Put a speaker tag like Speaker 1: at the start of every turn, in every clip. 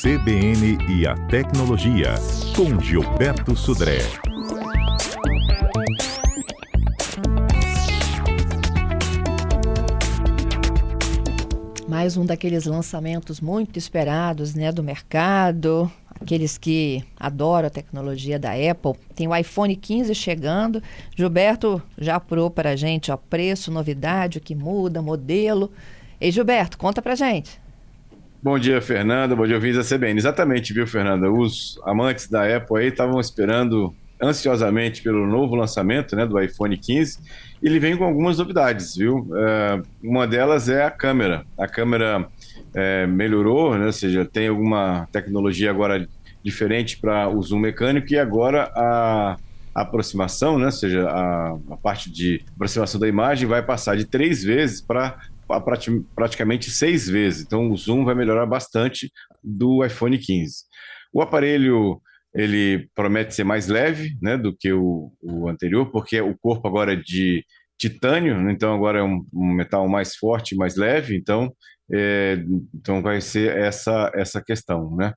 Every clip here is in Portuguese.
Speaker 1: CBN e a Tecnologia, com Gilberto Sudré.
Speaker 2: Mais um daqueles lançamentos muito esperados né, do mercado, aqueles que adoram a tecnologia da Apple. Tem o iPhone 15 chegando. Gilberto já apurou para a gente ó, preço, novidade, o que muda, modelo. Ei, Gilberto, conta para gente.
Speaker 3: Bom dia, Fernanda. Bom dia, ouvintes da CBN. Exatamente, viu, Fernanda? Os amantes da Apple aí estavam esperando ansiosamente pelo novo lançamento né, do iPhone 15. Ele vem com algumas novidades, viu? É, uma delas é a câmera. A câmera é, melhorou, né? ou seja, tem alguma tecnologia agora diferente para o zoom mecânico e agora a aproximação, né? ou seja, a, a parte de aproximação da imagem vai passar de três vezes para praticamente seis vezes. Então o zoom vai melhorar bastante do iPhone 15. O aparelho ele promete ser mais leve né, do que o, o anterior, porque o corpo agora é de titânio, né, então agora é um, um metal mais forte, mais leve, então, é, então vai ser essa, essa questão. Né?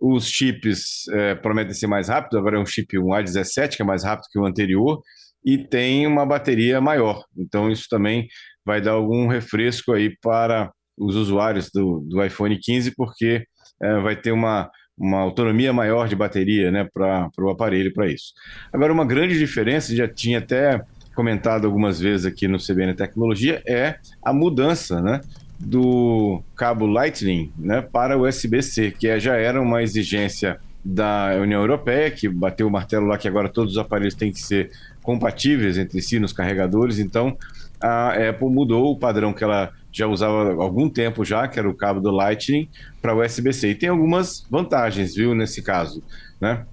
Speaker 3: Os chips é, prometem ser mais rápidos, agora é um chip um A17, que é mais rápido que o anterior, e tem uma bateria maior. Então, isso também vai dar algum refresco aí para os usuários do, do iPhone 15, porque é, vai ter uma, uma autonomia maior de bateria né, para o aparelho para isso. Agora, uma grande diferença, já tinha até comentado algumas vezes aqui no CBN Tecnologia, é a mudança né, do cabo Lightning né, para USB-C, que é, já era uma exigência da União Europeia, que bateu o martelo lá que agora todos os aparelhos têm que ser compatíveis entre si nos carregadores, então a Apple mudou o padrão que ela já usava há algum tempo já, que era o cabo do Lightning, para USB-C. E tem algumas vantagens, viu, nesse caso, né?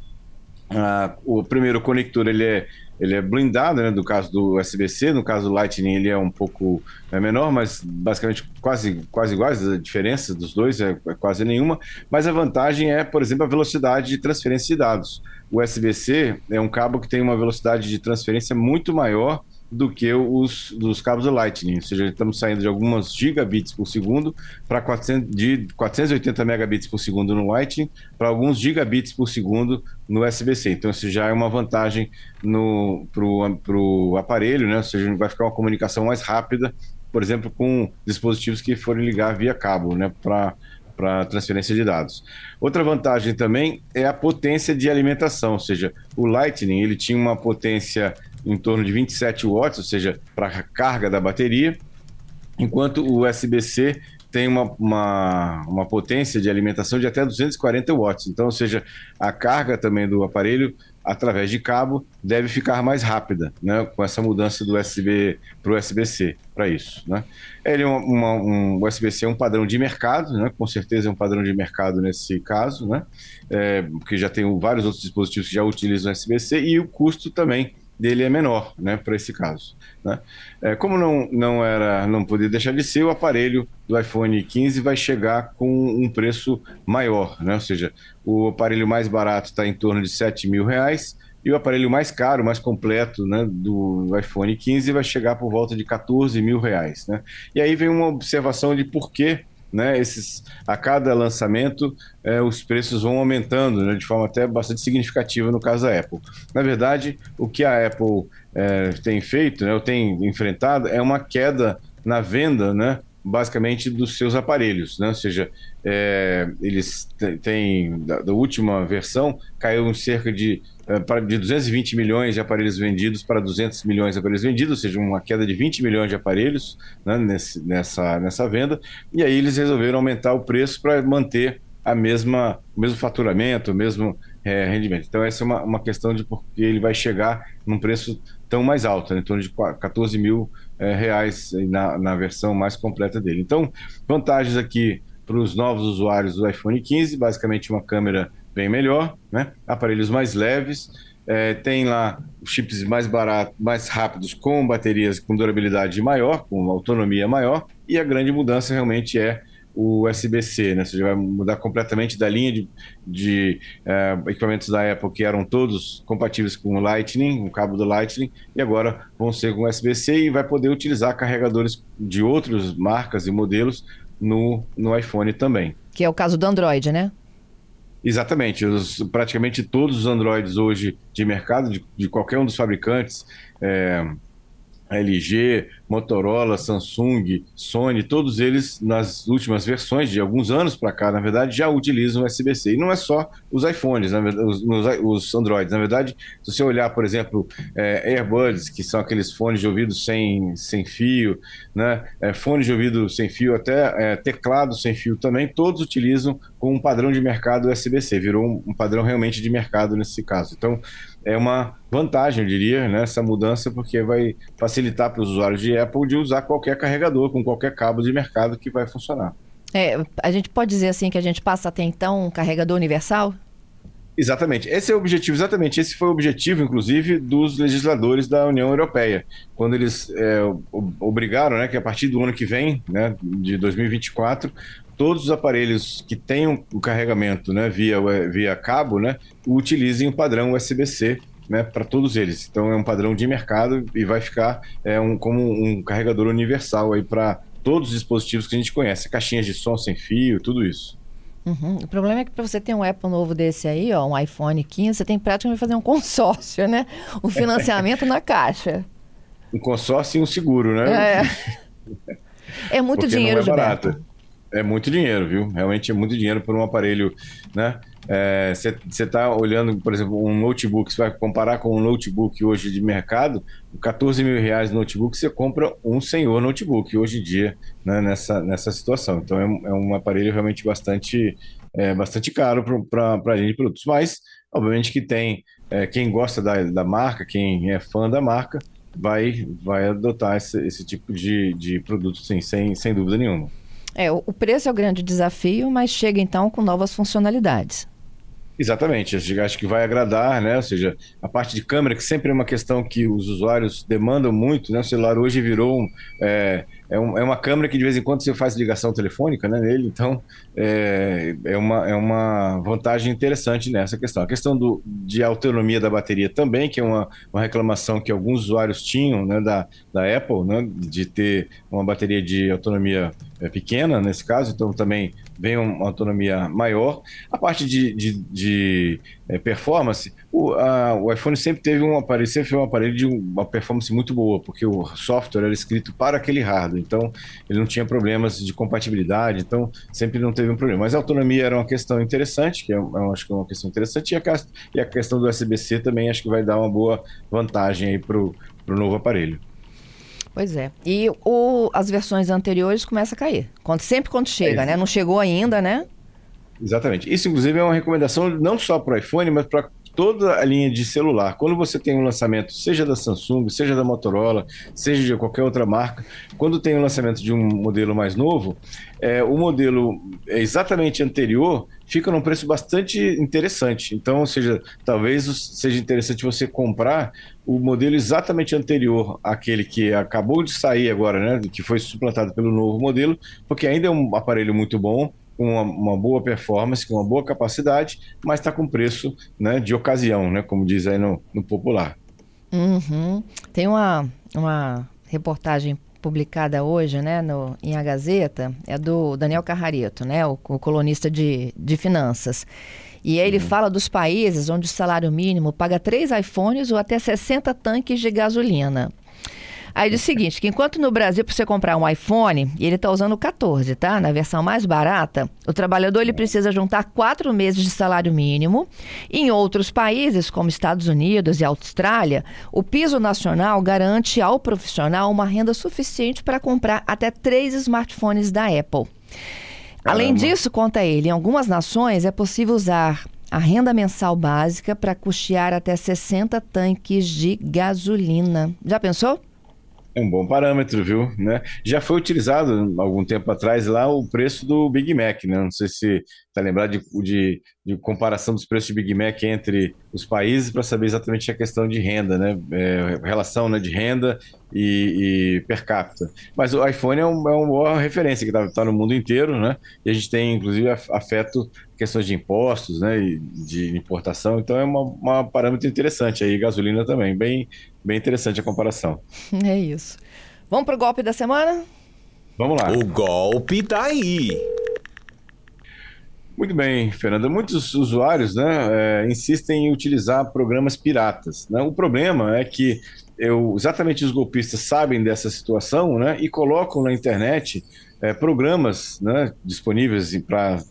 Speaker 3: Ah, o primeiro conector ele é, ele é blindado, né, do caso do USB-C, no caso do Lightning ele é um pouco é menor, mas basicamente quase, quase iguais, a diferença dos dois é, é quase nenhuma, mas a vantagem é, por exemplo, a velocidade de transferência de dados. O USB-C é um cabo que tem uma velocidade de transferência muito maior do que os dos cabos do Lightning, ou seja, estamos saindo de algumas gigabits por segundo para de 480 megabits por segundo no Lightning para alguns gigabits por segundo no USB-C. Então isso já é uma vantagem para o aparelho, né? ou seja, vai ficar uma comunicação mais rápida, por exemplo, com dispositivos que forem ligar via cabo, né? para para transferência de dados. Outra vantagem também é a potência de alimentação, ou seja, o Lightning ele tinha uma potência em torno de 27 watts, ou seja, para a carga da bateria, enquanto o USB-C tem uma, uma, uma, potência de alimentação de até 240 watts. Então, ou seja, a carga também do aparelho através de cabo deve ficar mais rápida, né, com essa mudança do USB para o USB-C para isso, né. Ele é uma, um USB-C é um padrão de mercado, né, com certeza é um padrão de mercado nesse caso, né, é, porque já tem vários outros dispositivos que já utilizam USB-C e o custo também dele é menor, né, para esse caso. Né? É, como não, não era, não podia deixar de ser, o aparelho do iPhone 15 vai chegar com um preço maior, né? Ou seja, o aparelho mais barato está em torno de 7 mil reais e o aparelho mais caro, mais completo, né, do iPhone 15 vai chegar por volta de 14 mil reais, né? E aí vem uma observação de por que né, esses, a cada lançamento é, os preços vão aumentando né, de forma até bastante significativa no caso da Apple. Na verdade, o que a Apple é, tem feito, né, ou tem enfrentado, é uma queda na venda, né, basicamente dos seus aparelhos, né? ou seja, é, eles têm, da, da, última versão, caiu em cerca de é, de 220 milhões de aparelhos vendidos para 200 milhões de aparelhos vendidos, ou seja, uma queda de 20 milhões de aparelhos né, nesse, nessa, nessa venda. E aí eles resolveram aumentar o preço para manter a mesma, o mesmo faturamento, o mesmo é, rendimento. Então, essa é uma, uma questão de porque ele vai chegar num preço tão mais alto, né, em torno de 14 mil é, reais na, na versão mais completa dele. Então, vantagens aqui para os novos usuários do iPhone 15, basicamente uma câmera bem melhor, né? aparelhos mais leves, é, tem lá chips mais baratos, mais rápidos, com baterias com durabilidade maior, com autonomia maior, e a grande mudança realmente é o USB-C, né? Você vai mudar completamente da linha de, de é, equipamentos da Apple que eram todos compatíveis com o Lightning, o cabo do Lightning, e agora vão ser com USB-C e vai poder utilizar carregadores de outras marcas e modelos no, no iPhone também.
Speaker 2: Que é o caso do Android, né?
Speaker 3: Exatamente. Os, praticamente todos os Androids hoje de mercado, de, de qualquer um dos fabricantes, é, LG, Motorola, Samsung, Sony, todos eles nas últimas versões, de alguns anos para cá, na verdade, já utilizam USB-C. E não é só os iPhones, verdade, os, os, Androids. Na verdade, se você olhar, por exemplo, é, AirBuds, que são aqueles fones de ouvido sem, sem fio, né? É, fones de ouvido sem fio, até é, teclado sem fio também, todos utilizam com um padrão de mercado USB-C. Virou um, um padrão realmente de mercado nesse caso. Então, é uma vantagem, eu diria, né, essa mudança, porque vai facilitar para os usuários de Apple de usar qualquer carregador com qualquer cabo de mercado que vai funcionar.
Speaker 2: É, a gente pode dizer assim que a gente passa até então um carregador universal?
Speaker 3: Exatamente. Esse é o objetivo, exatamente. Esse foi o objetivo, inclusive, dos legisladores da União Europeia, quando eles é, obrigaram né, que a partir do ano que vem, né, de 2024, todos os aparelhos que tenham o carregamento né, via, via cabo né, utilizem o padrão USB-C né, para todos eles. Então é um padrão de mercado e vai ficar é, um, como um carregador universal para todos os dispositivos que a gente conhece, caixinhas de som sem fio, tudo isso.
Speaker 2: Uhum. O problema é que para você ter um Apple novo desse aí, ó, um iPhone 15, você tem praticamente fazer um consórcio, né? O financiamento na caixa.
Speaker 3: Um consórcio e um seguro, né?
Speaker 2: É, é muito Porque dinheiro, não é barato.
Speaker 3: Gilberto. É muito dinheiro, viu? Realmente é muito dinheiro por um aparelho, né? Você é, está olhando, por exemplo, um notebook, você vai comparar com um notebook hoje de mercado, 14 mil reais no notebook, você compra um senhor notebook hoje em dia, né, nessa, nessa situação. Então é, é um aparelho realmente bastante, é, bastante caro para a linha de produtos. Mas, obviamente, que tem é, quem gosta da, da marca, quem é fã da marca, vai, vai adotar esse, esse tipo de, de produto, sim, sem, sem dúvida nenhuma.
Speaker 2: É, o preço é o grande desafio, mas chega então com novas funcionalidades.
Speaker 3: Exatamente, acho que vai agradar, né? Ou seja, a parte de câmera, que sempre é uma questão que os usuários demandam muito, né? O celular hoje virou um, é, é, um, é uma câmera que de vez em quando você faz ligação telefônica né, nele, então é, é, uma, é uma vantagem interessante nessa questão. A questão do, de autonomia da bateria também, que é uma, uma reclamação que alguns usuários tinham né, da, da Apple, né, de ter uma bateria de autonomia é, pequena nesse caso, então também vem uma autonomia maior. A parte de, de, de é, performance, o, a, o, iPhone sempre teve um aparelho, sempre foi um aparelho de uma performance muito boa, porque o software era escrito para aquele hardware, então ele não tinha problemas de compatibilidade, então sempre não teve um problema. Mas a autonomia era uma questão interessante, que é, eu acho que é uma questão interessante, e a, e a questão do USB-C também acho que vai dar uma boa vantagem aí para o novo aparelho.
Speaker 2: Pois é. E o, as versões anteriores começam a cair. Quando, sempre quando chega, é. né? Não chegou ainda, né?
Speaker 3: Exatamente. Isso, inclusive, é uma recomendação não só para o iPhone, mas para toda a linha de celular. Quando você tem um lançamento, seja da Samsung, seja da Motorola, seja de qualquer outra marca, quando tem o um lançamento de um modelo mais novo, é, o modelo exatamente anterior fica num preço bastante interessante. Então, seja, talvez seja interessante você comprar o modelo exatamente anterior àquele que acabou de sair agora, né, que foi suplantado pelo novo modelo, porque ainda é um aparelho muito bom, com uma, uma, boa performance, com uma boa capacidade, mas está com preço né, de ocasião, né, como diz aí no, no popular.
Speaker 2: Uhum. Tem uma, uma reportagem publicada hoje né, no, em A Gazeta, é do Daniel Carrareto, né, o, o colunista de, de finanças. E aí ele uhum. fala dos países onde o salário mínimo paga três iPhones ou até 60 tanques de gasolina. Aí diz o seguinte, que enquanto no Brasil, para você comprar um iPhone, e ele está usando o 14, tá? Na versão mais barata, o trabalhador ele precisa juntar quatro meses de salário mínimo. Em outros países, como Estados Unidos e Austrália, o piso nacional garante ao profissional uma renda suficiente para comprar até três smartphones da Apple. Além disso, conta ele, em algumas nações é possível usar a renda mensal básica para custear até 60 tanques de gasolina. Já pensou?
Speaker 3: É um bom parâmetro, viu? Né? Já foi utilizado algum tempo atrás lá o preço do Big Mac, né? Não sei se está lembrado de, de, de, comparação dos preços de Big Mac entre os países para saber exatamente a questão de renda, né? É, relação né, de renda e, e, per capita. Mas o iPhone é, um, é uma boa referência que está tá no mundo inteiro, né? E a gente tem, inclusive, afeto questões de impostos, né? E de importação. Então é uma parâmetro interessante aí, gasolina também, bem Bem interessante a comparação.
Speaker 2: É isso. Vamos para o golpe da semana?
Speaker 3: Vamos lá.
Speaker 1: O golpe tá aí.
Speaker 3: Muito bem, Fernanda. Muitos usuários né, é, insistem em utilizar programas piratas. Né? O problema é que eu, exatamente os golpistas sabem dessa situação né, e colocam na internet é, programas né, disponíveis para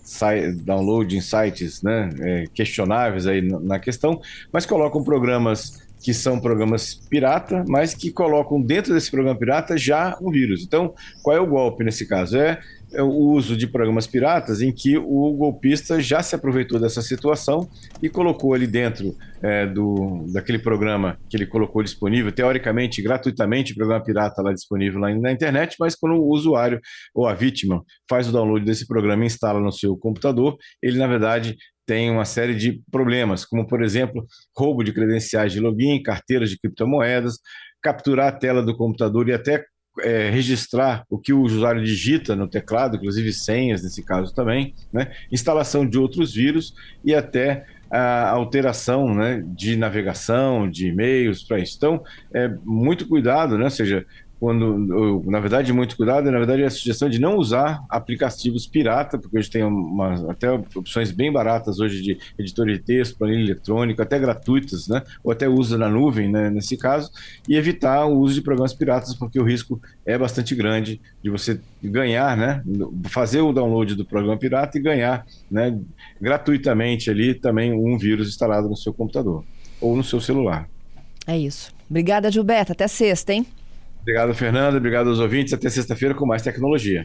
Speaker 3: download em sites né, é, questionáveis aí na questão, mas colocam programas que são programas pirata, mas que colocam dentro desse programa pirata já um vírus. Então, qual é o golpe nesse caso? É é o uso de programas piratas em que o golpista já se aproveitou dessa situação e colocou ali dentro é, do, daquele programa que ele colocou disponível, teoricamente, gratuitamente, programa pirata lá disponível lá na internet, mas quando o usuário ou a vítima faz o download desse programa e instala no seu computador, ele, na verdade, tem uma série de problemas, como, por exemplo, roubo de credenciais de login, carteiras de criptomoedas, capturar a tela do computador e até é, registrar o que o usuário digita no teclado, inclusive senhas nesse caso também, né? instalação de outros vírus e até a alteração né, de navegação, de e-mails para isso. Então, é muito cuidado, né? ou seja, quando, na verdade, muito cuidado, na verdade, é a sugestão de não usar aplicativos pirata, porque hoje tem uma, até opções bem baratas hoje de editor de texto, planilha eletrônica, até gratuitas, né? Ou até usa na nuvem, né, nesse caso, e evitar o uso de programas piratas, porque o risco é bastante grande de você ganhar, né? Fazer o download do programa pirata e ganhar, né, gratuitamente ali também um vírus instalado no seu computador ou no seu celular.
Speaker 2: É isso. Obrigada, Gilberto. Até sexta, hein?
Speaker 3: Obrigado, Fernanda. Obrigado aos ouvintes. Até sexta-feira com mais tecnologia.